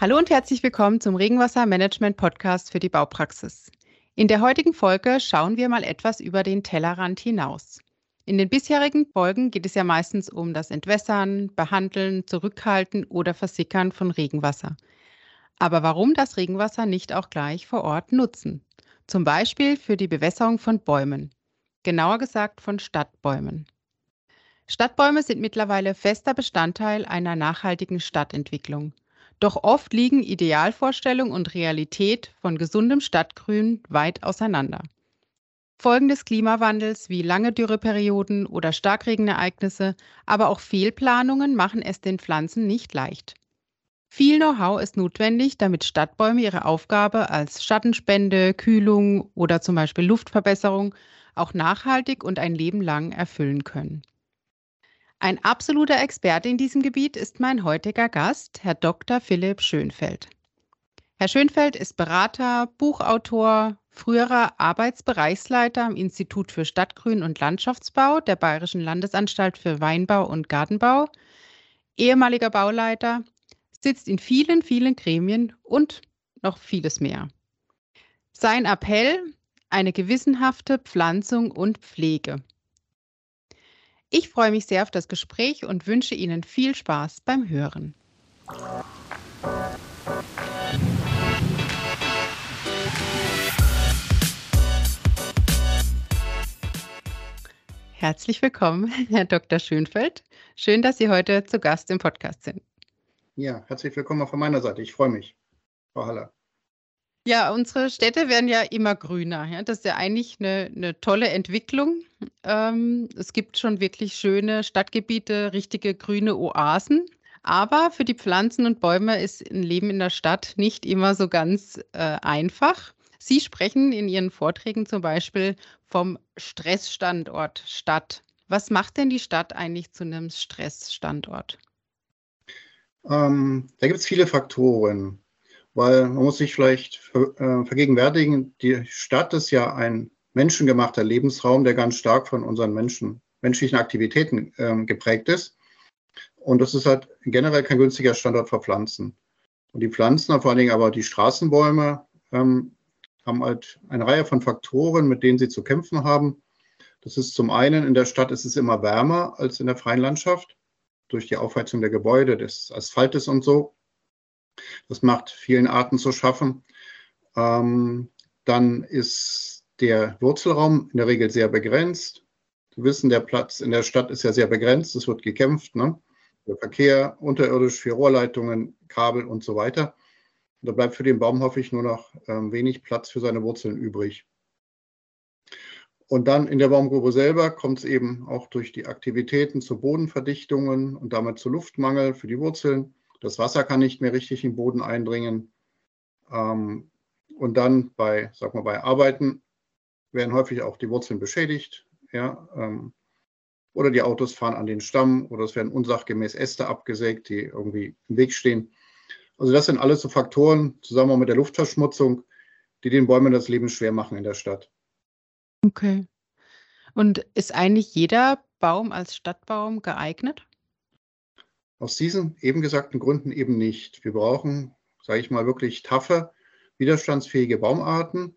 Hallo und herzlich willkommen zum Regenwassermanagement Podcast für die Baupraxis. In der heutigen Folge schauen wir mal etwas über den Tellerrand hinaus. In den bisherigen Folgen geht es ja meistens um das Entwässern, Behandeln, Zurückhalten oder Versickern von Regenwasser. Aber warum das Regenwasser nicht auch gleich vor Ort nutzen? Zum Beispiel für die Bewässerung von Bäumen. Genauer gesagt von Stadtbäumen. Stadtbäume sind mittlerweile fester Bestandteil einer nachhaltigen Stadtentwicklung. Doch oft liegen Idealvorstellung und Realität von gesundem Stadtgrün weit auseinander. Folgen des Klimawandels wie lange Dürreperioden oder Starkregenereignisse, aber auch Fehlplanungen machen es den Pflanzen nicht leicht. Viel Know-how ist notwendig, damit Stadtbäume ihre Aufgabe als Schattenspende, Kühlung oder zum Beispiel Luftverbesserung auch nachhaltig und ein Leben lang erfüllen können. Ein absoluter Experte in diesem Gebiet ist mein heutiger Gast, Herr Dr. Philipp Schönfeld. Herr Schönfeld ist Berater, Buchautor, früherer Arbeitsbereichsleiter am Institut für Stadtgrün und Landschaftsbau der Bayerischen Landesanstalt für Weinbau und Gartenbau, ehemaliger Bauleiter, sitzt in vielen, vielen Gremien und noch vieles mehr. Sein Appell, eine gewissenhafte Pflanzung und Pflege. Ich freue mich sehr auf das Gespräch und wünsche Ihnen viel Spaß beim Hören. Herzlich willkommen, Herr Dr. Schönfeld. Schön, dass Sie heute zu Gast im Podcast sind. Ja, herzlich willkommen auch von meiner Seite. Ich freue mich, Frau Haller. Ja, unsere Städte werden ja immer grüner. Ja? Das ist ja eigentlich eine, eine tolle Entwicklung. Ähm, es gibt schon wirklich schöne Stadtgebiete, richtige grüne Oasen. Aber für die Pflanzen und Bäume ist ein Leben in der Stadt nicht immer so ganz äh, einfach. Sie sprechen in Ihren Vorträgen zum Beispiel vom Stressstandort Stadt. Was macht denn die Stadt eigentlich zu einem Stressstandort? Ähm, da gibt es viele Faktoren weil man muss sich vielleicht äh, vergegenwärtigen, die Stadt ist ja ein menschengemachter Lebensraum, der ganz stark von unseren Menschen, menschlichen Aktivitäten äh, geprägt ist. Und das ist halt generell kein günstiger Standort für Pflanzen. Und die Pflanzen, vor allen Dingen aber die Straßenbäume, ähm, haben halt eine Reihe von Faktoren, mit denen sie zu kämpfen haben. Das ist zum einen, in der Stadt ist es immer wärmer als in der freien Landschaft durch die Aufheizung der Gebäude, des Asphaltes und so. Das macht vielen Arten zu schaffen. Ähm, dann ist der Wurzelraum in der Regel sehr begrenzt. Wir wissen, der Platz in der Stadt ist ja sehr begrenzt. Es wird gekämpft. Ne? Der Verkehr unterirdisch, für Rohrleitungen, Kabel und so weiter. da bleibt für den Baum häufig nur noch ähm, wenig Platz für seine Wurzeln übrig. Und dann in der Baumgrube selber kommt es eben auch durch die Aktivitäten zu Bodenverdichtungen und damit zu Luftmangel für die Wurzeln. Das Wasser kann nicht mehr richtig den Boden eindringen. Ähm, und dann bei, sag mal, bei Arbeiten werden häufig auch die Wurzeln beschädigt. Ja, ähm, oder die Autos fahren an den Stamm oder es werden unsachgemäß Äste abgesägt, die irgendwie im Weg stehen. Also das sind alles so Faktoren, zusammen mit der Luftverschmutzung, die den Bäumen das Leben schwer machen in der Stadt. Okay. Und ist eigentlich jeder Baum als Stadtbaum geeignet? Aus diesen eben gesagten Gründen eben nicht. Wir brauchen, sage ich mal, wirklich taffe, widerstandsfähige Baumarten.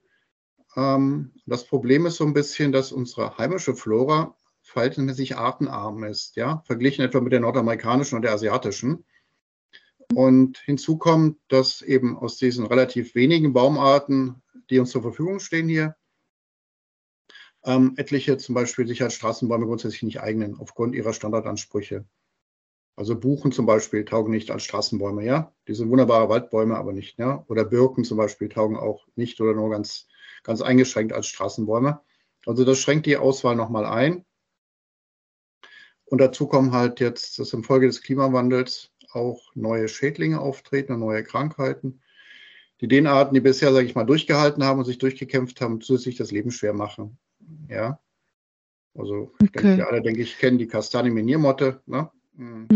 Ähm, das Problem ist so ein bisschen, dass unsere heimische Flora verhältnismäßig artenarm ist, ja, verglichen etwa mit der nordamerikanischen und der asiatischen. Und hinzu kommt, dass eben aus diesen relativ wenigen Baumarten, die uns zur Verfügung stehen hier, ähm, etliche zum Beispiel sich als Straßenbäume grundsätzlich nicht eignen, aufgrund ihrer Standardansprüche. Also Buchen zum Beispiel taugen nicht als Straßenbäume, ja. Die sind wunderbare Waldbäume, aber nicht, ja. Oder Birken zum Beispiel taugen auch nicht oder nur ganz, ganz eingeschränkt als Straßenbäume. Also das schränkt die Auswahl nochmal ein. Und dazu kommen halt jetzt, dass im Folge des Klimawandels auch neue Schädlinge auftreten und neue Krankheiten, die den Arten, die bisher, sage ich mal, durchgehalten haben und sich durchgekämpft haben, zusätzlich das Leben schwer machen. Ja. Also, okay. denke, alle, denke ich, kennen die Kastanie-Miniermotte. Ne? Mhm.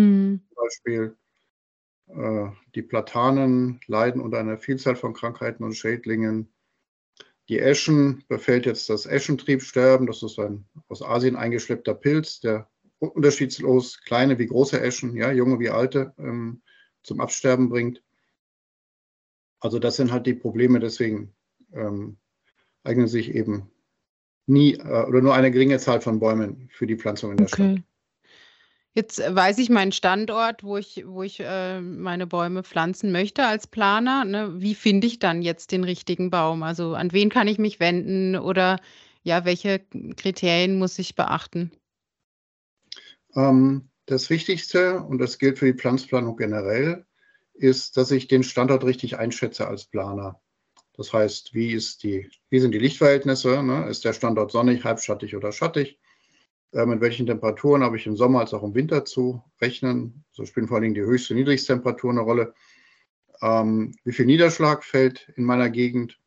Beispiel äh, die Platanen leiden unter einer Vielzahl von Krankheiten und Schädlingen. Die Eschen befällt jetzt das Eschentriebsterben. Das ist ein aus Asien eingeschleppter Pilz, der unterschiedslos kleine wie große Eschen, ja, junge wie alte, ähm, zum Absterben bringt. Also das sind halt die Probleme, deswegen ähm, eignen sich eben nie äh, oder nur eine geringe Zahl von Bäumen für die Pflanzung in der okay. Stadt. Jetzt weiß ich meinen Standort, wo ich, wo ich äh, meine Bäume pflanzen möchte als Planer. Ne? Wie finde ich dann jetzt den richtigen Baum? Also an wen kann ich mich wenden oder ja, welche Kriterien muss ich beachten? Ähm, das Wichtigste, und das gilt für die Pflanzplanung generell, ist, dass ich den Standort richtig einschätze als Planer. Das heißt, wie, die, wie sind die Lichtverhältnisse? Ne? Ist der Standort sonnig, halbschattig oder schattig? Äh, mit welchen Temperaturen habe ich im Sommer als auch im Winter zu rechnen. So spielen vor allen Dingen die höchste und niedrigste Temperatur eine Rolle. Ähm, wie viel Niederschlag fällt in meiner Gegend?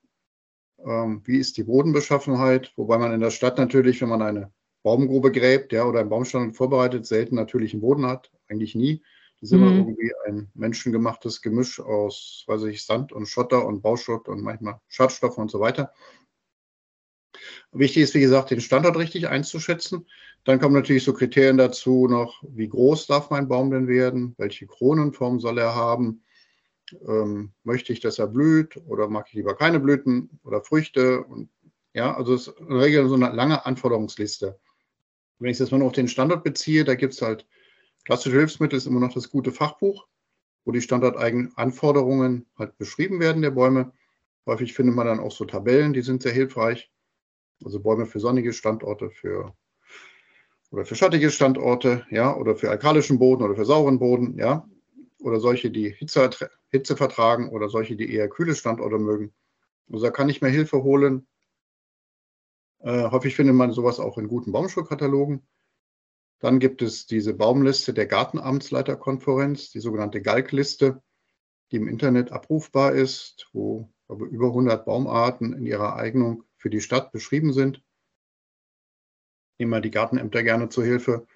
Ähm, wie ist die Bodenbeschaffenheit? Wobei man in der Stadt natürlich, wenn man eine Baumgrube gräbt ja, oder einen Baumstand vorbereitet, selten natürlichen Boden hat. Eigentlich nie. Das ist mhm. immer irgendwie ein menschengemachtes Gemisch aus, weiß ich, Sand und Schotter und Bauschutt und manchmal Schadstoffe und so weiter. Wichtig ist, wie gesagt, den Standort richtig einzuschätzen. Dann kommen natürlich so Kriterien dazu noch, wie groß darf mein Baum denn werden, welche Kronenform soll er haben, ähm, möchte ich, dass er blüht oder mag ich lieber keine Blüten oder Früchte. Und ja, also es ist in der Regel so eine lange Anforderungsliste. Wenn ich das mal nur auf den Standort beziehe, da gibt es halt klassische Hilfsmittel, ist immer noch das gute Fachbuch, wo die standorteigenen Anforderungen halt beschrieben werden der Bäume. Häufig findet man dann auch so Tabellen, die sind sehr hilfreich. Also Bäume für sonnige Standorte, für oder für schattige Standorte, ja, oder für alkalischen Boden oder für sauren Boden, ja, oder solche, die Hitze, Hitze vertragen oder solche, die eher kühle Standorte mögen. Also da kann ich mir Hilfe holen. Äh, häufig findet man sowas auch in guten Baumschulkatalogen. Dann gibt es diese Baumliste der Gartenamtsleiterkonferenz, die sogenannte Galkliste, die im Internet abrufbar ist, wo über 100 Baumarten in ihrer Eignung für die Stadt beschrieben sind. Nehmen wir die Gartenämter gerne zur Hilfe.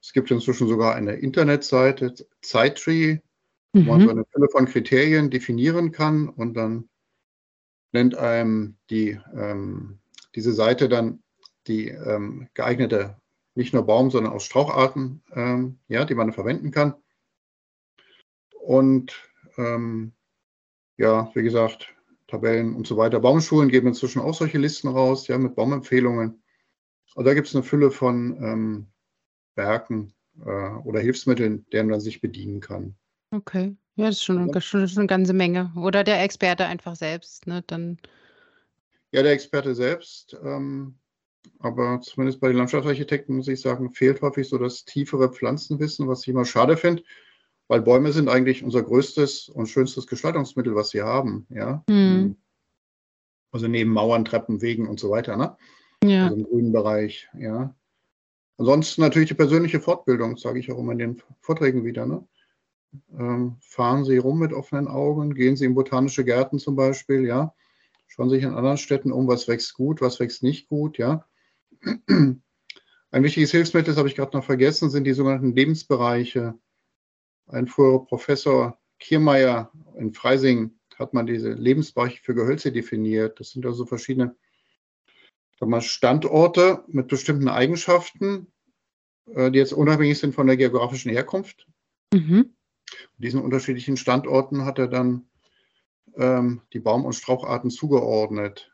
Es gibt inzwischen sogar eine Internetseite, Zeittree, wo mhm. man so eine Fülle von Kriterien definieren kann und dann nennt einem die, ähm, diese Seite dann die ähm, geeignete, nicht nur Baum, sondern auch Straucharten, ähm, ja, die man verwenden kann. Und ähm, ja, wie gesagt, Tabellen und so weiter. Baumschulen geben inzwischen auch solche Listen raus, ja, mit Baumempfehlungen. Und da gibt es eine Fülle von ähm, Werken äh, oder Hilfsmitteln, deren man sich bedienen kann. Okay, ja, das ist schon, ja. schon, schon eine ganze Menge. Oder der Experte einfach selbst, ne? Dann. Ja, der Experte selbst. Ähm, aber zumindest bei den Landschaftsarchitekten muss ich sagen, fehlt häufig so das tiefere Pflanzenwissen, was ich immer schade finde, weil Bäume sind eigentlich unser größtes und schönstes Gestaltungsmittel, was wir haben. Ja? Mhm. Also neben Mauern, Treppen, Wegen und so weiter. Ne? Ja. Also im grünen Bereich, ja. Ansonsten natürlich die persönliche Fortbildung, sage ich auch immer in den Vorträgen wieder. Ne? Ähm, fahren Sie rum mit offenen Augen, gehen Sie in botanische Gärten zum Beispiel, ja. Schauen Sie sich in anderen Städten um, was wächst gut, was wächst nicht gut, ja. Ein wichtiges Hilfsmittel, das habe ich gerade noch vergessen, sind die sogenannten Lebensbereiche. Ein früherer Professor Kiermeier in Freising hat man diese Lebensbereiche für Gehölze definiert. Das sind also verschiedene mal, Standorte mit bestimmten Eigenschaften, äh, die jetzt unabhängig sind von der geografischen Herkunft. Mhm. Diesen unterschiedlichen Standorten hat er dann ähm, die Baum- und Straucharten zugeordnet.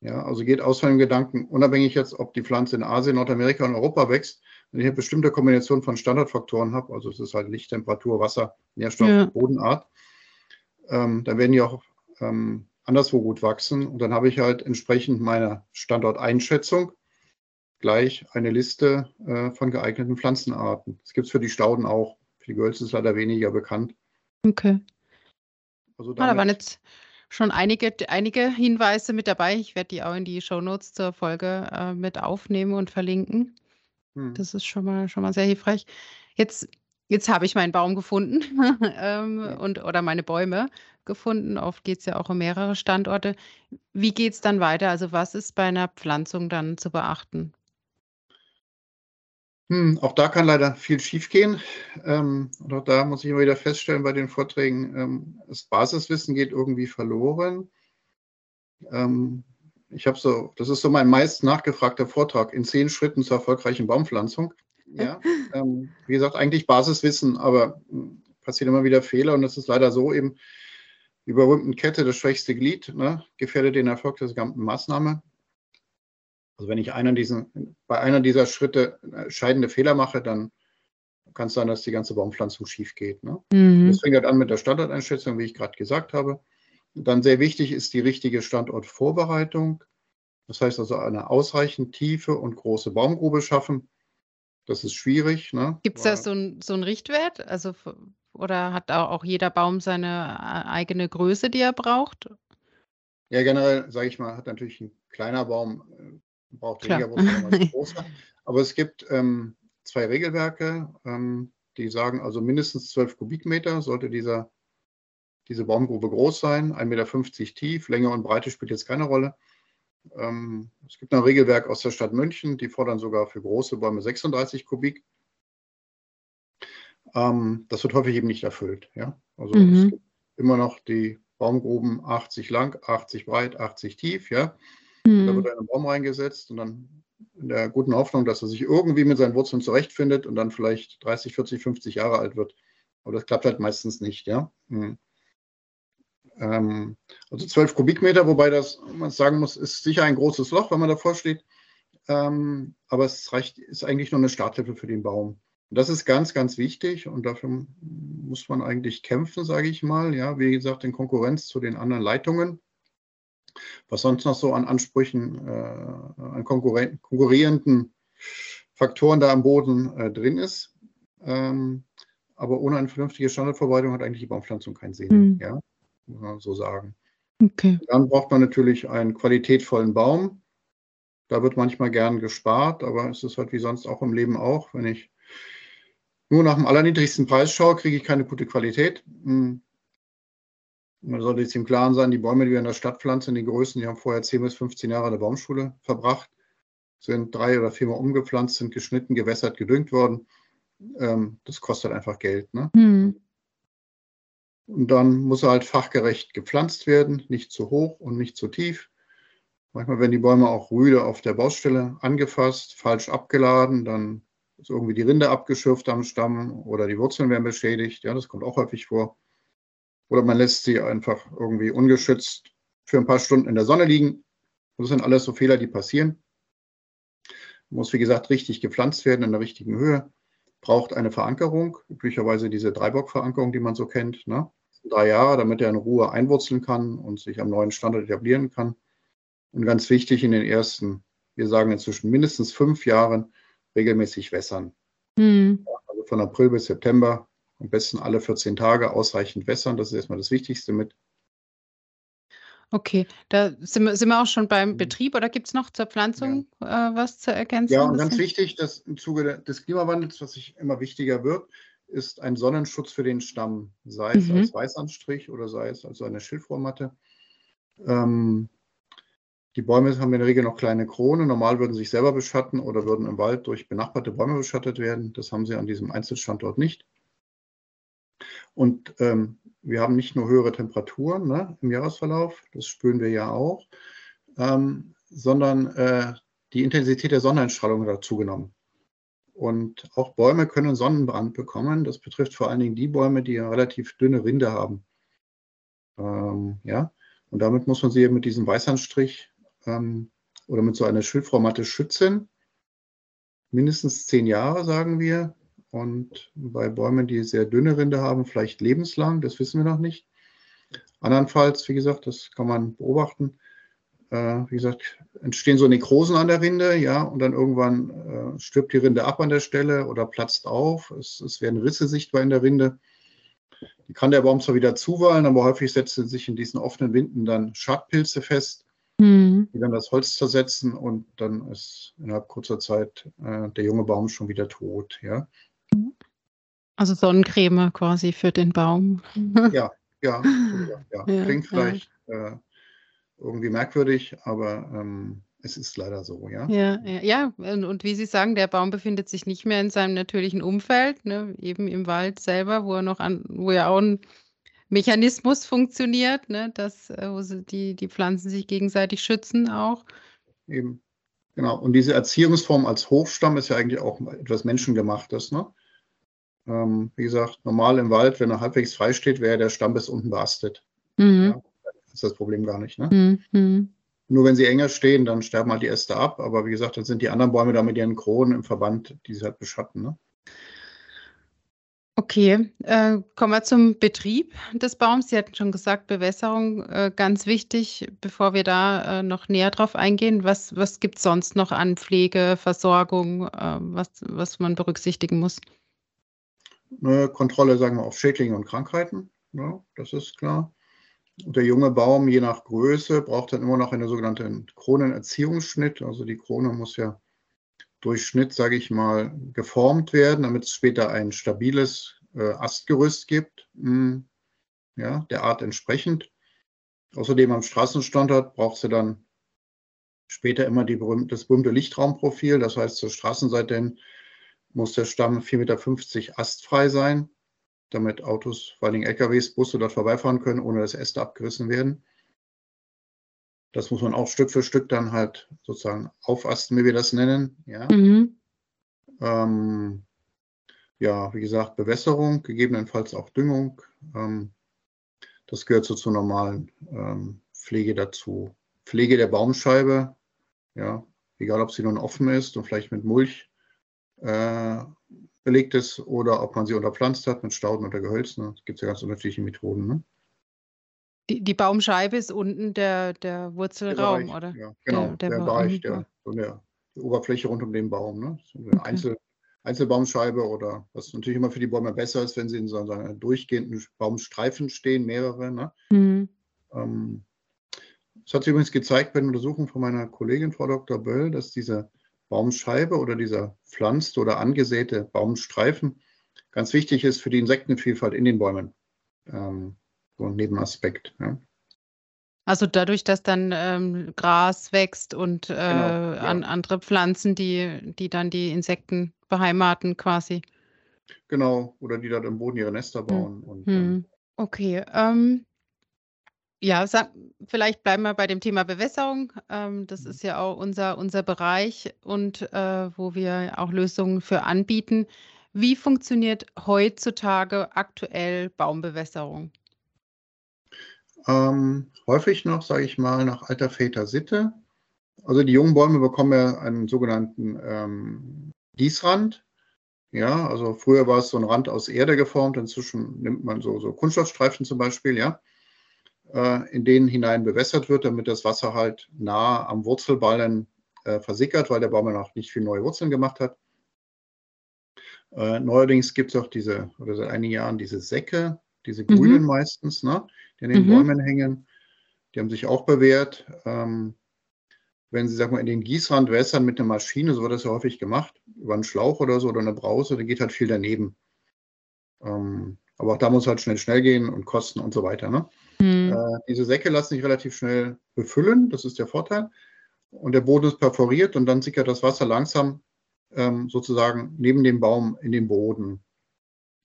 Ja, also geht aus von dem Gedanken, unabhängig jetzt, ob die Pflanze in Asien, Nordamerika und Europa wächst, wenn ich eine bestimmte Kombination von Standardfaktoren habe, also es ist halt Licht, Temperatur, Wasser, Nährstoff, ja. Bodenart, ähm, dann werden die auch ähm, anderswo gut wachsen. Und dann habe ich halt entsprechend meiner Standorteinschätzung gleich eine Liste äh, von geeigneten Pflanzenarten. Das gibt es für die Stauden auch. Für die Gehölze ist leider weniger bekannt. Okay. Also ah, da waren jetzt schon einige, einige Hinweise mit dabei. Ich werde die auch in die Shownotes zur Folge äh, mit aufnehmen und verlinken. Hm. Das ist schon mal, schon mal sehr hilfreich. Jetzt Jetzt habe ich meinen Baum gefunden ähm, Ja. und oder meine Bäume gefunden. Oft geht es ja auch um mehrere Standorte. Wie geht es dann weiter? Also was ist bei einer Pflanzung dann zu beachten? Hm, auch da kann leider viel schiefgehen. Ähm, und auch da muss ich immer wieder feststellen bei den Vorträgen, ähm, das Basiswissen geht irgendwie verloren. Ähm, ich habe so, das ist so mein meist nachgefragter Vortrag in zehn Schritten zur erfolgreichen Baumpflanzung. Ja, ähm, wie gesagt, eigentlich Basiswissen, aber hm, passieren immer wieder Fehler und es ist leider so eben, die berühmten Kette, das schwächste Glied, ne, gefährdet den Erfolg der gesamten Maßnahme. Also wenn ich einen diesen, bei einer dieser Schritte scheidende Fehler mache, dann kann es sein, dass die ganze Baumpflanzung schief geht. Ne? Mhm. Das fängt halt an mit der Standardeinschätzung, wie ich gerade gesagt habe. Dann sehr wichtig ist die richtige Standortvorbereitung. Das heißt also eine ausreichend tiefe und große Baumgrube schaffen. Das ist schwierig. Ne? Gibt es da so, ein, so einen Richtwert? Also, oder hat auch jeder Baum seine äh, eigene Größe, die er braucht? Ja, generell, sage ich mal, hat natürlich ein kleiner Baum, äh, braucht Klar. weniger Wurzeln als ein großer. Aber es gibt ähm, zwei Regelwerke, ähm, die sagen also mindestens 12 Kubikmeter sollte dieser, diese Baumgrube groß sein, 1,50 Meter tief, Länge und Breite spielt jetzt keine Rolle. Ähm, es gibt ein Regelwerk aus der Stadt München, die fordern sogar für große Bäume 36 Kubik. Ähm, das wird häufig eben nicht erfüllt. Ja? Also mhm. es gibt immer noch die Baumgruben 80 lang, 80 breit, 80 tief. Ja? Mhm. Da wird ein Baum reingesetzt und dann in der guten Hoffnung, dass er sich irgendwie mit seinen Wurzeln zurechtfindet und dann vielleicht 30, 40, 50 Jahre alt wird. Aber das klappt halt meistens nicht. Ja? Mhm. Ähm, also 12 Kubikmeter, wobei das, man sagen muss, ist sicher ein großes Loch, wenn man davor steht. Ähm, aber es reicht, ist eigentlich nur eine Starthilfe für den Baum. Und das ist ganz, ganz wichtig und dafür muss man eigentlich kämpfen, sage ich mal. Ja, wie gesagt, in Konkurrenz zu den anderen Leitungen. Was sonst noch so an Ansprüchen, äh, an konkurrierenden Faktoren da am Boden äh, drin ist. Ähm, aber ohne eine vernünftige Standardverwaltung hat eigentlich die Baumpflanzung keinen Sinn. Mhm. Ja? Muss man so sagen. Okay. Dann braucht man natürlich einen qualitätvollen Baum. Da wird manchmal gern gespart, aber es ist halt wie sonst auch im Leben auch. Wenn ich nur nach dem allerniedrigsten Preis schaue, kriege ich keine gute Qualität. Hm. Man sollte sich im Klaren sein, die Bäume, die wir in der Stadt pflanzen, die Größen, die haben vorher 10 bis 15 Jahre in der Baumschule verbracht, sind drei oder viermal umgepflanzt, sind geschnitten, gewässert, gedüngt worden. Ähm, das kostet einfach Geld. Ne? Hm. Und dann muss er halt fachgerecht gepflanzt werden, nicht zu hoch und nicht zu tief. Manchmal werden die Bäume auch rüde auf der Baustelle angefasst, falsch abgeladen, dann ist irgendwie die Rinde abgeschürft am Stamm oder die Wurzeln werden beschädigt. Ja, das kommt auch häufig vor. Oder man lässt sie einfach irgendwie ungeschützt für ein paar Stunden in der Sonne liegen. Das sind alles so Fehler, die passieren. Muss, wie gesagt, richtig gepflanzt werden in der richtigen Höhe. Braucht eine Verankerung, üblicherweise diese Dreibock-Verankerung, die man so kennt. Ne? Drei Jahre, damit er in Ruhe einwurzeln kann und sich am neuen Standort etablieren kann. Und ganz wichtig, in den ersten, wir sagen inzwischen mindestens fünf Jahren, regelmäßig wässern. Mhm. Also von April bis September, am besten alle 14 Tage ausreichend wässern. Das ist erstmal das Wichtigste mit. Okay, da sind wir, sind wir auch schon beim mhm. Betrieb oder gibt es noch zur Pflanzung ja. äh, was zu ergänzen? Ja, und ganz wichtig, dass im Zuge des Klimawandels, was sich immer wichtiger wird, ist ein Sonnenschutz für den Stamm, sei es mhm. als Weißanstrich oder sei es als eine Schilfrohrmatte. Ähm, die Bäume haben in der Regel noch kleine Kronen. Normal würden sie sich selber beschatten oder würden im Wald durch benachbarte Bäume beschattet werden. Das haben sie an diesem Einzelstandort nicht. Und ähm, wir haben nicht nur höhere Temperaturen ne, im Jahresverlauf, das spüren wir ja auch, ähm, sondern äh, die Intensität der Sonneneinstrahlung hat zugenommen. Und auch Bäume können Sonnenbrand bekommen. Das betrifft vor allen Dingen die Bäume, die eine relativ dünne Rinde haben. Ähm, ja, und damit muss man sie eben mit diesem Weißhandstrich ähm, oder mit so einer Schilfrohrmatte schützen. Mindestens zehn Jahre, sagen wir. Und bei Bäumen, die sehr dünne Rinde haben, vielleicht lebenslang, das wissen wir noch nicht. Andernfalls, wie gesagt, das kann man beobachten, wie gesagt, entstehen so Nekrosen an der Rinde, ja, und dann irgendwann äh, stirbt die Rinde ab an der Stelle oder platzt auf. Es, es werden Risse sichtbar in der Rinde. Die kann der Baum zwar wieder zuwallen, aber häufig setzen sich in diesen offenen Winden dann Schadpilze fest, mhm. die dann das Holz zersetzen und dann ist innerhalb kurzer Zeit äh, der junge Baum schon wieder tot, ja. Also Sonnencreme quasi für den Baum. Ja, ja, ja. ja klingt vielleicht ja. Äh, irgendwie merkwürdig, aber ähm, es ist leider so, ja. Ja, ja, ja. Und, und, wie Sie sagen, der Baum befindet sich nicht mehr in seinem natürlichen Umfeld, ne? eben im Wald selber, wo er noch an, wo ja auch ein Mechanismus funktioniert, ne? dass äh, wo sie die, die Pflanzen sich gegenseitig schützen auch. Eben. Genau. Und diese Erziehungsform als Hochstamm ist ja eigentlich auch etwas Menschengemachtes. Ne? Ähm, wie gesagt, normal im Wald, wenn er halbwegs frei steht, wäre der Stamm bis unten beastet. mhm. ja, ist das Problem gar nicht. Ne? Mhm. Nur wenn sie enger stehen, dann sterben halt die Äste ab. Aber wie gesagt, dann sind die anderen Bäume da mit ihren Kronen im Verband, die sie halt beschatten. Ne? Okay, äh, kommen wir zum Betrieb des Baums. Sie hatten schon gesagt, Bewässerung äh, ganz wichtig. Bevor wir da äh, noch näher drauf eingehen, was, was gibt es sonst noch an Pflege, Versorgung, äh, was, was man berücksichtigen muss? Eine Kontrolle, sagen wir, auf Schädlinge und Krankheiten. Ja, das ist klar. Der junge Baum, je nach Größe, braucht dann immer noch einen sogenannten Kronenerziehungsschnitt. Also die Krone muss ja durch Schnitt, sage ich mal, geformt werden, damit es später ein stabiles äh, Astgerüst gibt, mh, hm, ja, der Art entsprechend. Außerdem am Straßenstandard braucht sie dann später immer berühmte, das berühmte Lichtraumprofil. Das heißt, zur Straßenseite hin muss der Stamm 4,50 Meter astfrei sein, damit Autos, vor allem LKWs, Busse dort vorbeifahren können, ohne dass Äste abgerissen werden. Das muss man auch Stück für Stück dann halt sozusagen aufasten, wie wir das nennen. Ja, mhm. ähm, ja wie gesagt, Bewässerung, gegebenenfalls auch Düngung. Ähm, das gehört so zur normalen ähm, Pflege dazu. Pflege der Baumscheibe, ja, egal ob sie nun offen ist und vielleicht mit Mulch äh, belegt ist oder ob man sie unterpflanzt hat mit Stauden oder Gehölzen. Es gibt ja ganz unterschiedliche Methoden. Ne? Die, die Baumscheibe ist unten der, der Wurzelraum, der oder? Ja, genau, der, der, der Bereich, der, so der, die Oberfläche rund um den Baum. Ne? So eine okay. Einzel, Einzelbaumscheibe oder was natürlich immer für die Bäume besser ist, wenn sie in so einem durchgehenden Baumstreifen stehen, mehrere. Ne? Mhm. Ähm, das hat sich übrigens gezeigt bei einer Untersuchung von meiner Kollegin, Frau Dr. Böll, dass diese Baumscheibe oder dieser pflanzte oder angesäte Baumstreifen ganz wichtig ist für die Insektenvielfalt in den Bäumen. Ähm, so ein Nebenaspekt. Ja. Also dadurch, dass dann ähm, Gras wächst und äh, genau, ja. an andere Pflanzen, die, die dann die Insekten beheimaten quasi. Genau, oder die dort im Boden ihre Nester hm. bauen. Hm. Und, hm. Okay, ähm, ja, sag, vielleicht bleiben wir bei dem Thema Bewässerung. Ähm, das mhm. ist ja auch unser, unser Bereich und äh, wo wir auch Lösungen für anbieten. Wie funktioniert heutzutage aktuell Baumbewässerung? Ähm, häufig noch, sage ich mal, nach alter Väter Sitte. Also die jungen Bäume bekommen ja einen sogenannten ähm, Gießrand. Ja, also früher war es so ein Rand aus Erde geformt, inzwischen nimmt man so, so Kunststoffstreifen zum Beispiel, ja, in denen hinein bewässert wird, damit das Wasser halt nah am Wurzelballen äh, versickert, weil der Baum ja noch nicht viel neue Wurzeln gemacht hat. Äh, neuerdings gibt es auch diese, oder seit einigen Jahren diese Säcke, diese grünen mhm. meistens, ne, die an den mhm. Bäumen hängen. Die haben sich auch bewährt. Ähm, wenn Sie, sag mal, in den Gießrand wässern mit einer Maschine, so wird das ja häufig gemacht, über einen Schlauch oder so oder eine Brause, dann geht halt viel daneben. Ähm, aber auch da muss halt schnell, schnell gehen und kosten und so weiter. Ne? Mhm. Äh, diese Säcke lassen sich relativ schnell befüllen, das ist der Vorteil. Und der Boden ist perforiert und dann sickert das Wasser langsam ähm, sozusagen neben dem Baum in den Boden.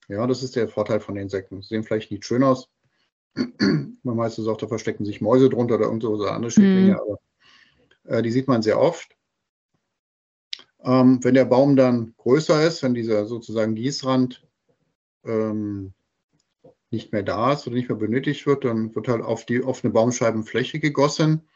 Ja, das ist der Vorteil von den Säcken. Sie sehen vielleicht nicht schön aus. Man meistens auch, da verstecken sich Mäuse drunter oder irgendwo so andere Schädlinge, mhm. aber äh, die sieht man sehr oft. Ähm, wenn der Baum dann größer ist, wenn dieser sozusagen Gießrand ähm, nicht mehr da ist oder nicht mehr benötigt wird, dann wird halt auf die offene Baumscheibenfläche gegossen.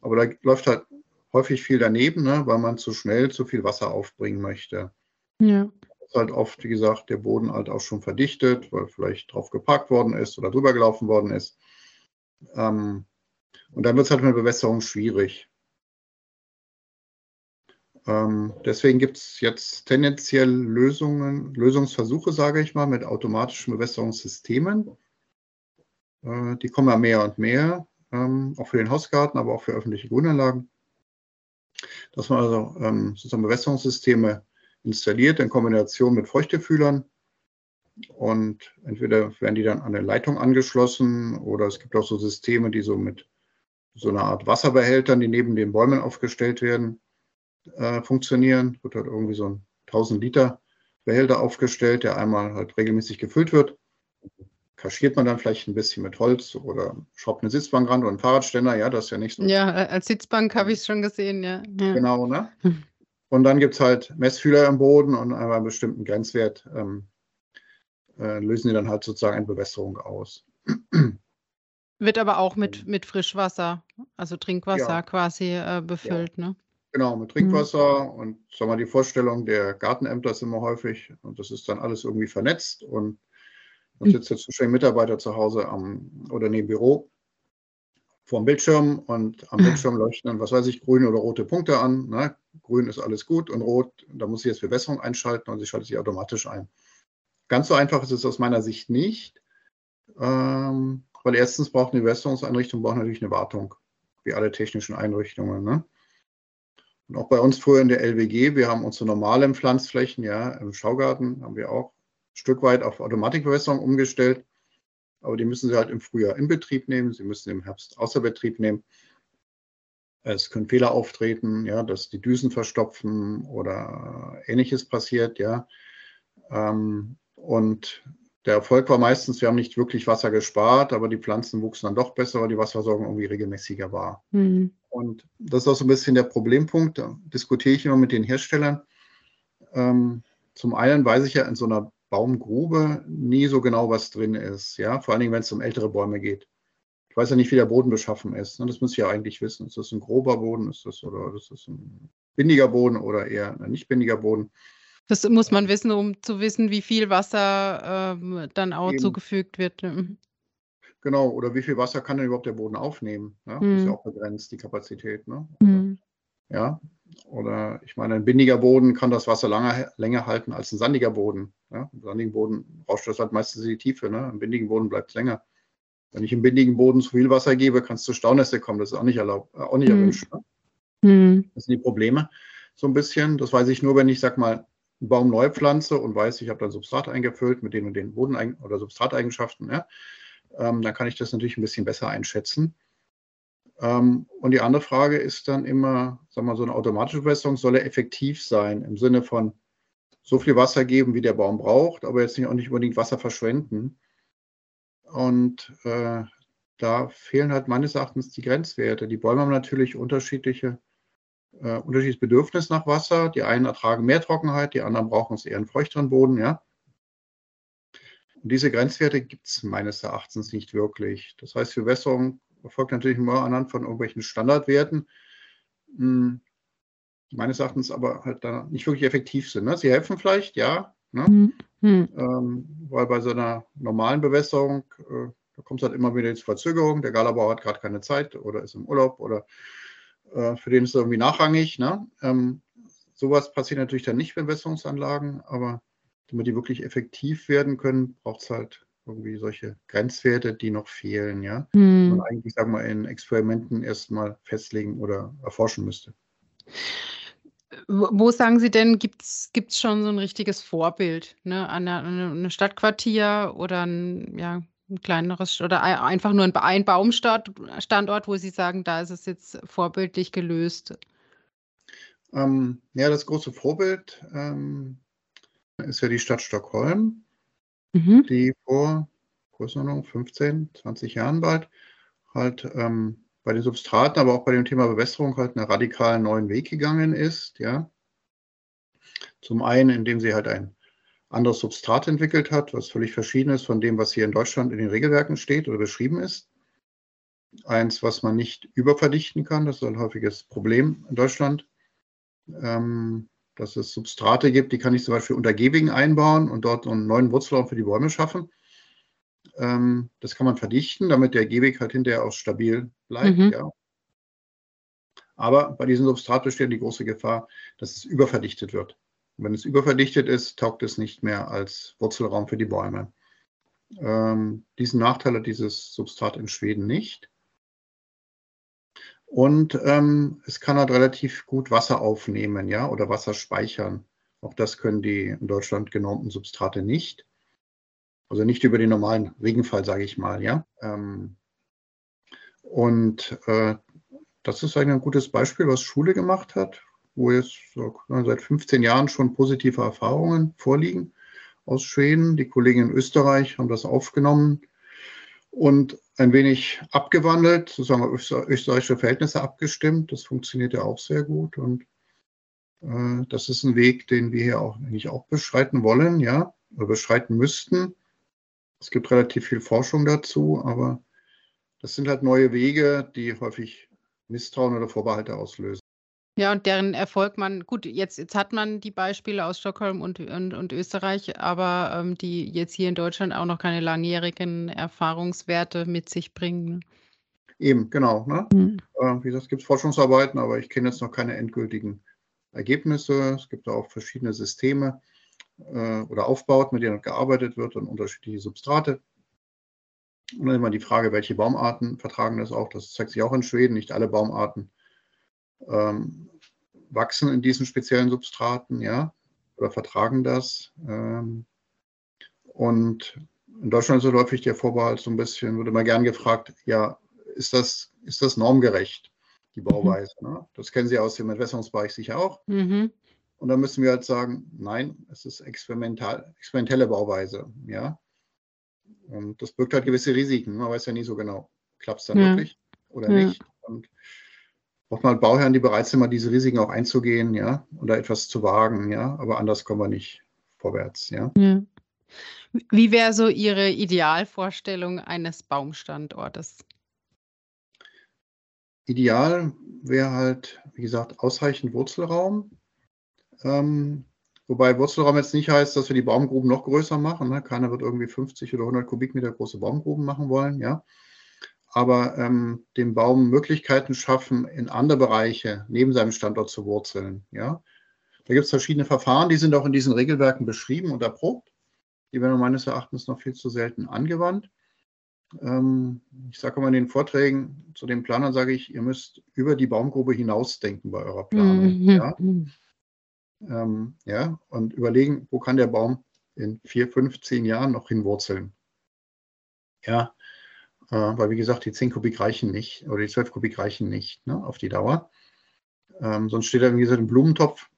Aber da läuft halt häufig viel daneben, ne, weil man zu schnell zu viel Wasser aufbringen möchte. Ja ist halt oft, wie gesagt, der Boden halt auch schon verdichtet, weil vielleicht drauf geparkt worden ist oder drüber gelaufen worden ist. Ähm, und dann wird es halt mit Bewässerung schwierig. Ähm, deswegen gibt es jetzt tendenziell Lösungen, Lösungsversuche, sage ich mal, mit automatischen Bewässerungssystemen. Äh, die kommen ja mehr und mehr, ähm, auch für den Hausgarten, aber auch für öffentliche Grünanlagen. Dass man also ähm, sozusagen Bewässerungssysteme installiert in Kombination mit Feuchtefühlern. Und entweder werden die dann an der Leitung angeschlossen oder es gibt auch so Systeme, die so mit so einer Art Wasserbehältern, die neben den Bäumen aufgestellt werden, äh, funktionieren. Wird halt irgendwie so ein 1000 Liter Behälter aufgestellt, der einmal halt regelmäßig gefüllt wird. Kaschiert man dann vielleicht ein bisschen mit Holz oder schraubt eine Sitzbank ran oder einen Fahrradständer. Ja, das ist ja nicht so. Ja, als Sitzbank habe ich es schon gesehen, ja. ja. Genau, ne? Und dann gibt es halt Messfühler im Boden und einmal einen bestimmten Grenzwert ähm, äh, lösen die dann halt sozusagen eine Bewässerung aus. Wird aber auch mit, mit Frischwasser, also Trinkwasser ja. quasi äh, befüllt, ja. ne? Genau, mit Trinkwasser mhm. und sag mal, die Vorstellung der Gartenämter ist immer häufig und das ist dann alles irgendwie vernetzt und da sitzt jetzt ein Mitarbeiter zu Hause am oder neben Büro vor dem Bildschirm und am Bildschirm leuchten dann, was weiß ich, grüne oder rote Punkte an. Ne? Grün ist alles gut und rot, da muss ich jetzt Bewässerung einschalten und sie schaltet sich automatisch ein. Ganz so einfach ist es aus meiner Sicht nicht, ähm, weil erstens braucht eine Bewässerungseinrichtung braucht natürlich eine Wartung, wie alle technischen Einrichtungen. Ne? Und auch bei uns früher in der LWG, wir haben unsere normalen Pflanzflächen, ja, im Schaugarten haben wir auch ein Stück weit auf Automatikbewässerung umgestellt. Aber die müssen Sie halt im Frühjahr in Betrieb nehmen, Sie müssen im Herbst außer Betrieb nehmen. Es können Fehler auftreten, ja, dass die Düsen verstopfen oder ähnliches passiert, ja. Ähm, und der Erfolg war meistens, wir haben nicht wirklich Wasser gespart, aber die Pflanzen wuchsen dann doch besser, weil die Wasserversorgung irgendwie regelmäßiger war. Mhm. Und das ist auch so ein bisschen der Problempunkt. Da diskutiere ich immer mit den Herstellern. Ähm, zum einen weiß ich ja in so einer Baumgrube nie so genau, was drin ist. Ja, vor allen Dingen, wenn es um ältere Bäume geht. Ich weiß ja nicht, wie der Boden beschaffen ist. Ne? Das muss ich ja eigentlich wissen. Ist das ein grober Boden? Ist das oder ist das ein bindiger Boden oder eher ein nicht bindiger Boden? Das muss man wissen, um zu wissen, wie viel Wasser ähm, dann auch Eben. zugefügt wird. Genau, oder wie viel Wasser kann denn überhaupt der Boden aufnehmen? Ja? Mhm. Das ist ja auch begrenzt, die Kapazität. Ne? Mhm. Ja, oder ich meine, ein bindiger Boden kann das Wasser lange, länger halten als ein sandiger Boden. Ja? Im sandigen Boden rauscht das halt meistens in die Tiefe. Ne? Im bindigen Boden bleibt es länger. Wenn ich im bindigen Boden zu viel Wasser gebe, kann es zu Staunässe kommen. Das ist auch nicht erlaubt, äh, auch nicht mhm. erwünscht. Ne? Mhm. Das sind die Probleme so ein bisschen. Das weiß ich nur, wenn ich, sag mal, einen Baum neu pflanze und weiß, ich habe da Substrat eingefüllt mit den und den Boden- oder Substrateigenschaften. Ja? Ähm, dann kann ich das natürlich ein bisschen besser einschätzen. Ähm, und die andere Frage ist dann immer, sagen wir mal, so eine automatische Bewässerung soll er effektiv sein im Sinne von so viel Wasser geben, wie der Baum braucht, aber jetzt nicht auch nicht unbedingt Wasser verschwenden. Und äh, da fehlen halt meines Erachtens die Grenzwerte. Die Bäume haben natürlich unterschiedliche, äh, unterschiedliches Bedürfnis nach Wasser. Die einen ertragen mehr Trockenheit, die anderen brauchen es eher einen feuchteren Boden, ja. Und diese Grenzwerte gibt es meines Erachtens nicht wirklich. Das heißt, für Wässerung erfolgt natürlich nur anhand von irgendwelchen Standardwerten, hm, meines Erachtens aber halt dann nicht wirklich effektiv sind. Ne? Sie helfen vielleicht, ja, ne? Mhm. Ähm, weil bei so einer normalen Bewässerung, äh, da kommt es halt immer wieder zu Verzögerung. Der Galabauer hat gerade keine Zeit oder ist im Urlaub oder äh, für den ist es irgendwie nachrangig. Ne? Ähm, sowas passiert natürlich dann nicht bei Bewässerungsanlagen, aber damit die wirklich effektiv werden können, braucht es halt irgendwie solche Grenzwerte, die noch fehlen, ja. Hm. Man eigentlich, sagen wir, in Experimenten erstmal festlegen oder erforschen müsste. Wo sagen Sie denn, gibt es schon so ein richtiges Vorbild, ne? An einem Stadtquartier oder ein, ja, ein kleineres oder einfach nur ein, ein Baumstandort, wo Sie sagen, da ist es jetzt vorbildlich gelöst? Ähm, ja, das große Vorbild ähm, ist ja die Stadt Stockholm mhm. die vor Größenordnung 15, 20 Jahren bald halt ähm, bei den Substraten, aber auch bei dem Thema Bewässerung halt einen radikalen neuen Weg gegangen ist, ja. Zum einen, indem sie halt ein anderes Substrat entwickelt hat, was völlig verschieden ist von dem, was hier in Deutschland in den Regelwerken steht oder beschrieben ist. Eins, was man nicht überverdichten kann, das ist ein häufiges Problem in Deutschland. Ähm, dass es Substrate gibt, die kann ich zum Beispiel unter Gehwegen einbauen und dort einen neuen Wurzelraum für die Bäume schaffen. Ähm, das kann man verdichten, damit der Gehweg halt hinterher auch stabil bleibt. Mhm. Ja. Aber bei diesem Substrat besteht die große Gefahr, dass es überverdichtet wird. Und wenn es überverdichtet ist, taugt es nicht mehr als Wurzelraum für die Bäume. Ähm, diesen Nachteil hat dieses Substrat in Schweden nicht. Und ähm, es kann halt relativ gut Wasser aufnehmen, ja, oder Wasser speichern. Auch das können die in Deutschland genormten Substrate nicht. Also nicht über den normalen Regenfall, sage ich mal, ja. Ähm, und äh, das ist ein gutes Beispiel, was Schule gemacht hat, wo jetzt so, seit 15 Jahren schon positive Erfahrungen vorliegen aus Schweden. Die Kollegen in Österreich haben das aufgenommen und ein wenig abgewandelt, sozusagen österreichische Verhältnisse abgestimmt. Das funktioniert ja auch sehr gut und äh, das ist ein Weg, den wir hier auch eigentlich auch beschreiten wollen, ja, oder beschreiten müssten. Es gibt relativ viel Forschung dazu, aber das sind halt neue Wege, die häufig Misstrauen oder Vorbehalte auslösen. Ja, und deren Erfolg man, gut, jetzt, jetzt hat man die Beispiele aus Stockholm und, und, und Österreich, aber ähm, die jetzt hier in Deutschland auch noch keine langjährigen Erfahrungswerte mit sich bringen. Ne? Eben, genau. Ne? Mhm. Äh, wie gesagt, es gibt Forschungsarbeiten, aber ich kenne jetzt noch keine endgültigen Ergebnisse. Es gibt auch verschiedene Systeme äh, oder Aufbauten, mit denen gearbeitet wird und unterschiedliche Substrate. Und dann immer die Frage, welche Baumarten vertragen das auch. Das zeigt sich auch in Schweden. Nicht alle Baumarten ähm, wachsen in diesen speziellen Substraten, ja, oder vertragen das. Ähm, und in Deutschland ist so häufig der Vorbehalt so ein bisschen, wurde mal gern gefragt, ja, ist das, ist das normgerecht, die mhm. Bauweise? Mhm. Ne? Das kennen Sie aus dem Entwässerungsbereich sicher auch. Mhm. Und da müssen wir halt sagen, nein, es ist experimental, experimentelle Bauweise, ja. Und das birgt halt gewisse Risiken. Man weiß ja nie so genau, klappt es dann ja. wirklich oder ja. nicht. Und braucht man Bauherren, die bereit sind, mal diese Risiken auch einzugehen, ja, und da etwas zu wagen, ja, aber anders kommen wir nicht vorwärts, ja. ja. Wie wäre so Ihre Idealvorstellung eines Baumstandortes? Ideal wäre halt, wie gesagt, ausreichend Wurzelraum. Ähm, wobei Wurzelraum jetzt nicht heißt, dass wir die Baumgruben noch größer machen. Ne? Keiner wird irgendwie 50 oder 100 Kubikmeter große Baumgruben machen wollen, ja aber ähm, dem Baum Möglichkeiten schaffen, in andere Bereiche neben seinem Standort zu wurzeln. Ja? Da gibt es verschiedene Verfahren, die sind auch in diesen Regelwerken beschrieben und erprobt. Die werden meines Erachtens noch viel zu selten angewandt. Ähm, ich sage immer in den Vorträgen zu den Planern, sage ich, ihr müsst über die Baumgrube hinausdenken bei eurer Planung. Mhm. Ja? Ähm, ja, und überlegen, wo kann der Baum in vier, fünf, zehn Jahren noch hinwurzeln. Ja, äh, weil wie gesagt, die 10 Kubik reichen nicht oder die 12 Kubik reichen nicht ne, auf die Dauer. Ähm, sonst steht da, wie gesagt, ein Blumentopf.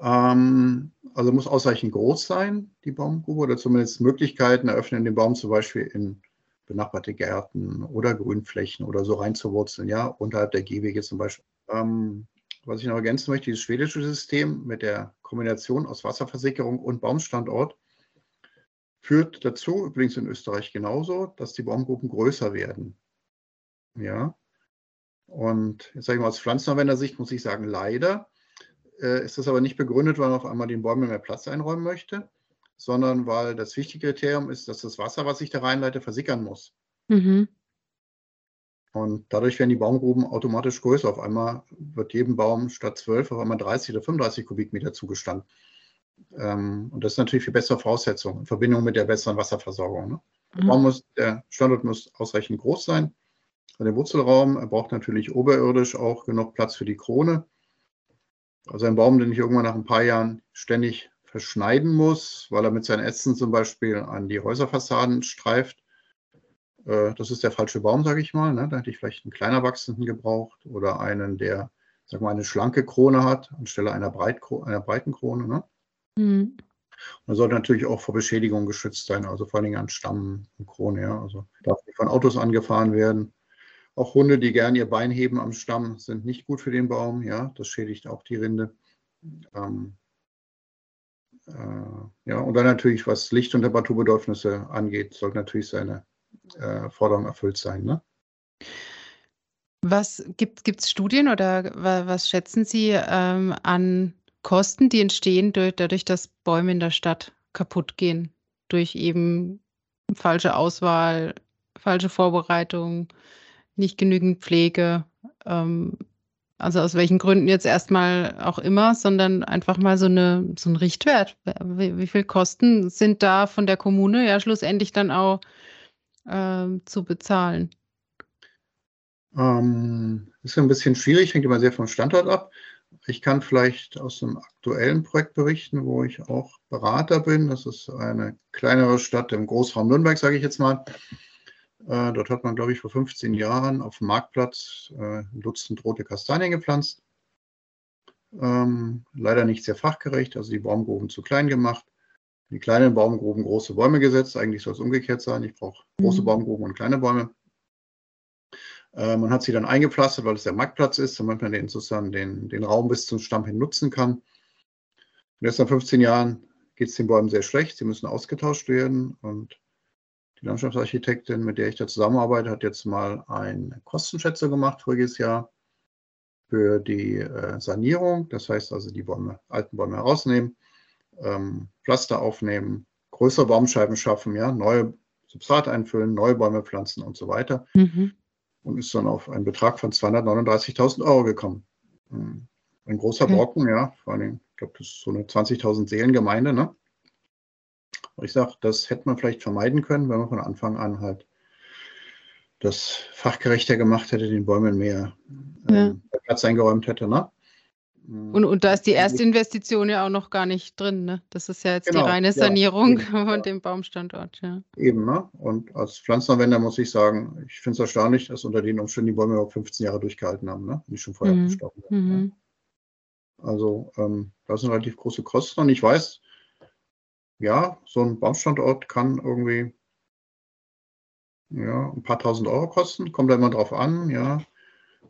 Ähm, also muss ausreichend groß sein, die Baumgrube, oder zumindest Möglichkeiten eröffnen, den Baum zum Beispiel in benachbarte Gärten oder Grünflächen oder so reinzuwurzeln, ja, unterhalb der Gehwege zum Beispiel. Ähm, was ich noch ergänzen möchte, dieses schwedische System mit der Kombination aus Wasserversickerung und Baumstandort führt dazu, übrigens in Österreich genauso, dass die Baumgruppen größer werden. Ja. Und jetzt sage ich mal aus Pflanzenanwendersicht muss ich sagen, leider äh, ist das aber nicht begründet, weil man auf einmal den Bäumen mehr Platz einräumen möchte, sondern weil das wichtige Kriterium ist, dass das Wasser, was ich da reinleite, versickern muss. Mhm. Und dadurch werden die Baumgruben automatisch größer. Auf einmal wird jedem Baum statt 12 auf einmal 30 oder 35 Kubikmeter zugestanden. Ähm, und das ist natürlich viel bessere Voraussetzung in Verbindung mit der besseren Wasserversorgung. Ne? Mhm. Muss, der Standort muss ausreichend groß sein. Der Wurzelraum er braucht natürlich oberirdisch auch genug Platz für die Krone. Also ein Baum, den ich irgendwann nach ein paar Jahren ständig verschneiden muss, weil er mit seinen Ästen zum Beispiel an die Häuserfassaden streift. Äh, das ist der falsche Baum, sage ich mal. Ne? Da hätte ich vielleicht einen kleiner wachsenden gebraucht oder einen, der, sag mal, eine schlanke Krone hat, anstelle einer, Breit einer breiten Krone. Ne? Mhm. Man sollte natürlich auch vor Beschädigung geschützt sein, also vor allen Dingen an Stamm und Krone. Ja. Also darf nicht von Autos angefahren werden. Auch Hunde, die gern ihr Bein heben am Stamm, sind nicht gut für den Baum. Ja, das schädigt auch die Rinde. Ähm, äh, ja, und dann natürlich, was Licht- und Temperaturbedürfnisse angeht, sollte natürlich seine äh, Forderung erfüllt sein. Ne? Was gibt es Studien oder was schätzen Sie ähm, an Kosten, die entstehen durch, dadurch, dass Bäume in der Stadt kaputt gehen. Durch eben falsche Auswahl, falsche Vorbereitung, nicht genügend Pflege. Ähm, also aus welchen Gründen jetzt erstmal auch immer, sondern einfach mal so, eine, so ein Richtwert. Wie, wie viel Kosten sind da von der Kommune ja schlussendlich dann auch ähm, zu bezahlen? Ähm, ist ein bisschen schwierig, hängt immer sehr vom Standort ab. Ich kann vielleicht aus einem aktuellen Projekt berichten, wo ich auch Berater bin. Das ist eine kleinere Stadt im Großraum Nürnberg, sage ich jetzt mal. Äh, dort hat man, glaube ich, vor 15 Jahren auf dem Marktplatz äh, ein Dutzend rote Kastanien gepflanzt. Ähm, leider nicht sehr fachgerecht, also die Baumgruben zu klein gemacht. Die kleinen Baumgruben große Bäume gesetzt. Eigentlich soll es umgekehrt sein. Ich brauche große mhm. Baumgruben und kleine Bäume. Äh, man hat sie dann eingepflastert, weil es der Marktplatz ist, damit man den, sozusagen den, den Raum bis zum Stamm hin nutzen kann. Und erst nach 15 Jahren geht es den Bäumen sehr schlecht. Sie müssen ausgetauscht werden und Die Landschaftsarchitektin, mit der ich da zusammenarbeite, hat jetzt mal eine Kostenschätzung gemacht voriges Jahr für die äh, Sanierung. Das heißt also, die Bäume, alten Bäume herausnehmen, ähm, Pflaster aufnehmen, größere Baumscheiben schaffen, ja, neue Substrat einfüllen, neue Bäume pflanzen und so weiter. Mhm. Und ist dann auf einen Betrag von 239.000 Euro gekommen. Hm. Ein großer okay. Brocken, ja, vor allem, ich glaube, das ist so eine 20.000 Seelengemeinde, ne? ich sage, das hätte man vielleicht vermeiden können, wenn man von Anfang an halt das fachgerechter gemacht hätte, den Bäumen mehr ähm, ja. Platz eingeräumt hätte. Ne? Mm. Und, und da ist die erste Investition ja auch noch gar nicht drin. Ne? Das ist ja jetzt genau, die reine Sanierung ja, von ja. dem Baumstandort. Ja. Eben, ne? Und als Pflanzenanwender muss ich sagen, ich finde es erstaunlich, dass unter den Umständen die Bäume auch 15 Jahre durchgehalten haben, ne? die schon vorher mhm. gestorben sind. Mhm. Also ähm, das sind relativ große Kosten. Und ich weiß, ja, so ein Baumstandort kann irgendwie ja, ein paar tausend Euro kosten, kommt da immer drauf an, ja.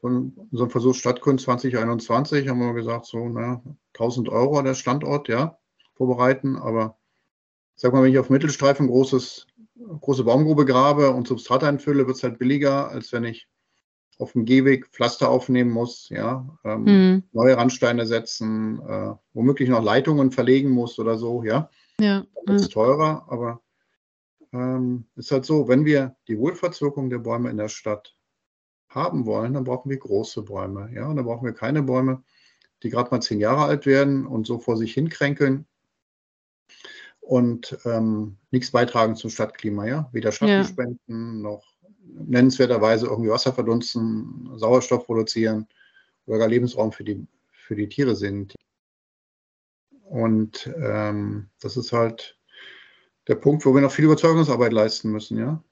So ein Versuch Stadtkunst 2021 haben wir gesagt, so, na, 1000 Euro der Standort, ja, vorbereiten. Aber sag mal, wenn ich auf Mittelstreifen großes, große Baumgrube grabe und Substrat einfülle, wird es halt billiger, als wenn ich auf dem Gehweg Pflaster aufnehmen muss, ja, ähm, mhm. neue Randsteine setzen, äh, womöglich noch Leitungen verlegen muss oder so, ja. Ja. Das ist teurer, aber ähm, ist halt so, wenn wir die Wohlfahrtswirkung der Bäume in der Stadt haben wollen, dann brauchen wir große Bäume. Ja, und dann brauchen wir keine Bäume, die gerade mal zehn Jahre alt werden und so vor sich hinkränkeln und ähm, nichts beitragen zum Stadtklima. Ja, weder Schatten ja. spenden noch nennenswerterweise irgendwie Wasser verdunsten, Sauerstoff produzieren oder gar Lebensraum für die, für die Tiere sind. Und ähm, das ist halt der Punkt, wo wir noch viel Überzeugungsarbeit leisten müssen, ja.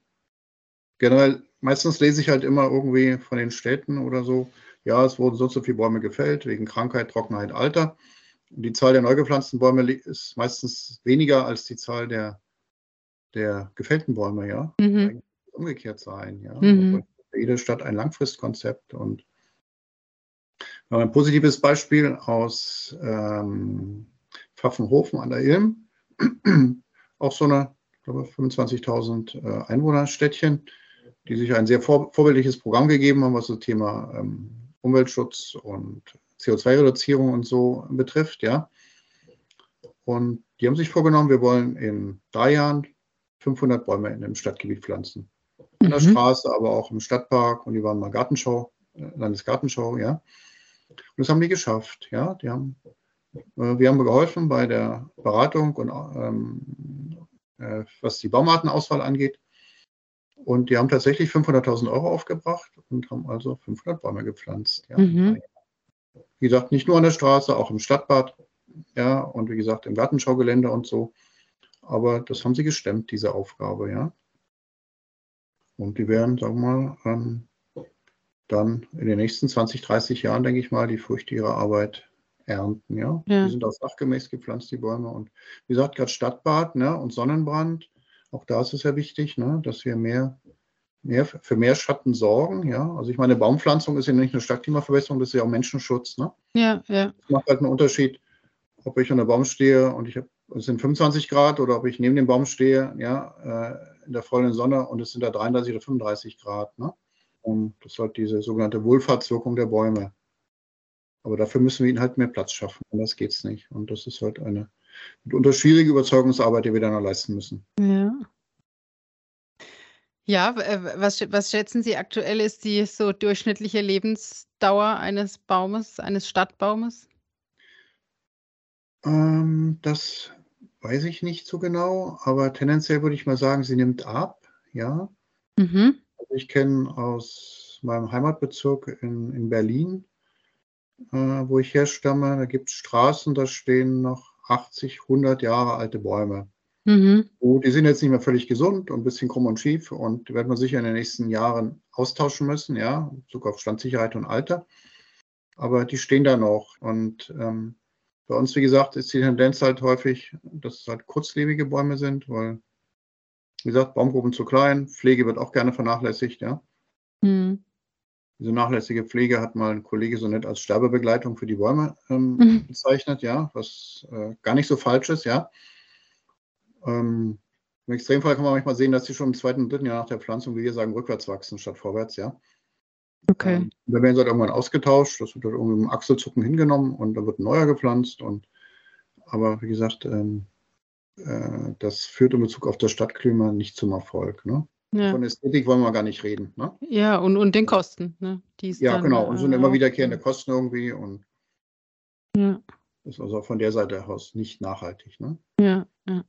Generell, meistens lese ich halt immer irgendwie von den Städten oder so, ja, es wurden so und so viele Bäume gefällt, wegen Krankheit, Trockenheit, Alter. Und die Zahl der neu gepflanzten Bäume ist meistens weniger als die Zahl der, der gefällten Bäume, ja. Mhm. Umgekehrt sein, ja. Mhm. Jede Stadt ein Langfristkonzept und ein positives Beispiel aus ähm, Pfaffenhofen an der Ilm auch so eine 25.000 äh, Einwohnerstädtchen, die sich ein sehr vor, vorbildliches Programm gegeben haben, was das Thema ähm, Umweltschutz und CO2-Reduzierung und so betrifft, ja. Und die haben sich vorgenommen, wir wollen in drei Jahren 500 Bäume in dem Stadtgebiet pflanzen. In mhm. der Straße, aber auch im Stadtpark und die waren mal Gartenschau, äh, Landesgartenschau, ja. Und das haben die geschafft, ja. Die haben äh, wir haben geholfen bei der Beratung und ähm, äh, was die Baumartenauswahl angeht. Und die haben tatsächlich 500.000 Euro aufgebracht und haben also 500 Bäume gepflanzt. Ja. Mhm. Wie gesagt, nicht nur an der Straße, auch im Stadtbad, ja, und wie gesagt im Gartenschaugelände und so. Aber das haben sie gestemmt, diese Aufgabe, ja. Und die werden, sagen wir mal, ähm, dann in den nächsten 20, 30 Jahren, denke ich mal, die Früchte ihrer Arbeit ernten. Ja? ja. Die sind auch sachgemäß gepflanzt, die Bäume. Und wie gesagt, gerade Stadtbad ne, und Sonnenbrand, auch da ist es ja wichtig, ne, dass wir mehr, mehr für mehr Schatten sorgen. Ja? Also ich meine, Baumpflanzung ist ja nicht nur Stadtklimaverbesserung, das ist ja auch Menschenschutz. Ne? Ja, ja. Das macht halt einen Unterschied, ob ich an einem Baum stehe und ich habe es sind 25 Grad oder ob ich neben dem Baum stehe, ja, äh, in der vollen Sonne und es sind da 33 oder 35 Grad. Ne? Und das ist halt diese sogenannte Wohlfahrtswirkung der Bäume. Aber dafür müssen wir ihnen halt mehr Platz schaffen. Anders geht es nicht. Und das ist halt eine mitunter schwierige Überzeugungsarbeit, die wir dann noch leisten müssen. Ja. Ja, äh, was, was schätzen Sie aktuell ist die so durchschnittliche Lebensdauer eines Baumes, eines Stadtbaumes? Ähm, das weiß ich nicht so genau, aber tendenziell würde ich mal sagen, sie nimmt ab, ja. Mhm. Also ich kenne aus meinem Heimatbezirk in, in Berlin äh, wo ich herstamme, da gibt es Straßen, da stehen noch 80, 100 Jahre alte Bäume. Mhm. Oh, die sind jetzt nicht mehr völlig gesund und ein bisschen krumm und schief und die werden wir sicher in den nächsten Jahren austauschen müssen, ja, sogar auf Standsicherheit und Alter. Aber die stehen da noch. Und ähm, bei uns, wie gesagt, ist die Tendenz halt häufig, dass es halt kurzlebige Bäume sind, weil, wie gesagt, Baumgruppen zu klein, Pflege wird auch gerne vernachlässigt, ja. Mhm. Diese nachlässige Pflege hat mal ein Kollege so nett als Sterbebegleitung für die Bäume ähm, mhm. bezeichnet, ja, was äh, gar nicht so falsch ist, ja. Ähm, Im Extremfall kann man manchmal sehen, dass sie schon im zweiten, dritten Jahr nach der Pflanzung, wie wir sagen, rückwärts wachsen statt vorwärts, ja. Okay. Ähm, dann werden sie halt irgendwann ausgetauscht, das wird halt irgendwie im Achselzucken hingenommen und dann wird ein neuer gepflanzt. Und, aber wie gesagt, ähm, äh, das führt in Bezug auf das Stadtklima nicht zum Erfolg. Ne? Ja. Von Ästhetik wollen wir gar nicht reden. Ne? Ja, und, und den Kosten. Ne? ja, dann, genau. Und sind äh, immer wiederkehrende Kosten irgendwie. Und ja. Das ist also von der Seite aus nicht nachhaltig. Ne? Ja, ja.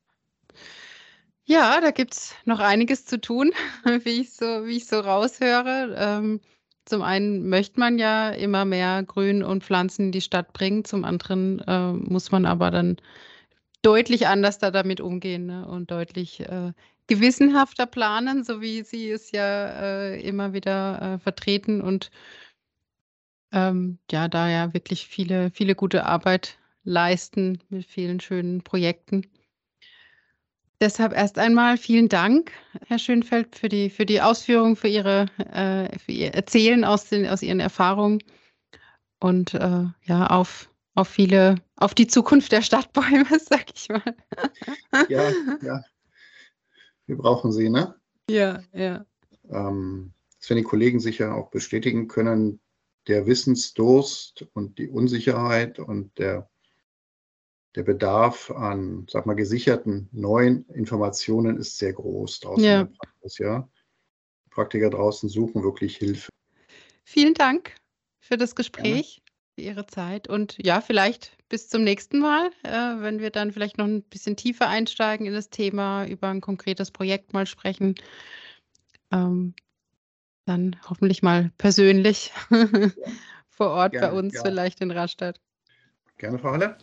Ja, da gibt es noch einiges zu tun, wie ich so, wie ich so raushöre. Ähm, zum einen möchte man ja immer mehr Grün und Pflanzen in die Stadt bringen, zum anderen äh, muss man aber dann deutlich anders da damit umgehen ne? und deutlich äh, gewissenhafter planen, so wie Sie es ja äh, immer wieder äh, vertreten und ähm, ja, da ja wirklich viele, viele gute Arbeit leisten mit vielen schönen Projekten. Deshalb erst einmal vielen Dank, Herr Schönfeld, für die, für die Ausführungen, für, Ihre, äh, für Ihr Erzählen aus, den, aus Ihren Erfahrungen und äh, ja, auf, auf viele, auf die Zukunft der Stadtbäume, sag ich mal. ja, ja. Wir brauchen sie, ne? Ja, ja. Ähm, das werden die Kollegen sicher auch bestätigen können. Der Wissensdurst und die Unsicherheit und der der Bedarf an, sag mal, gesicherten neuen Informationen ist sehr groß draußen ja. in der Praxis, ja. Praktiker draußen suchen wirklich Hilfe. Vielen Dank für das Gespräch, Gerne. für Ihre Zeit und ja, vielleicht bis zum nächsten Mal, äh, wenn wir dann vielleicht noch ein bisschen tiefer einsteigen in das Thema, über ein konkretes Projekt mal sprechen. Ähm, dann hoffentlich mal persönlich ja. vor Ort Gerne, bei uns, ja. vielleicht in Rastatt. Gerne, Frau Halle.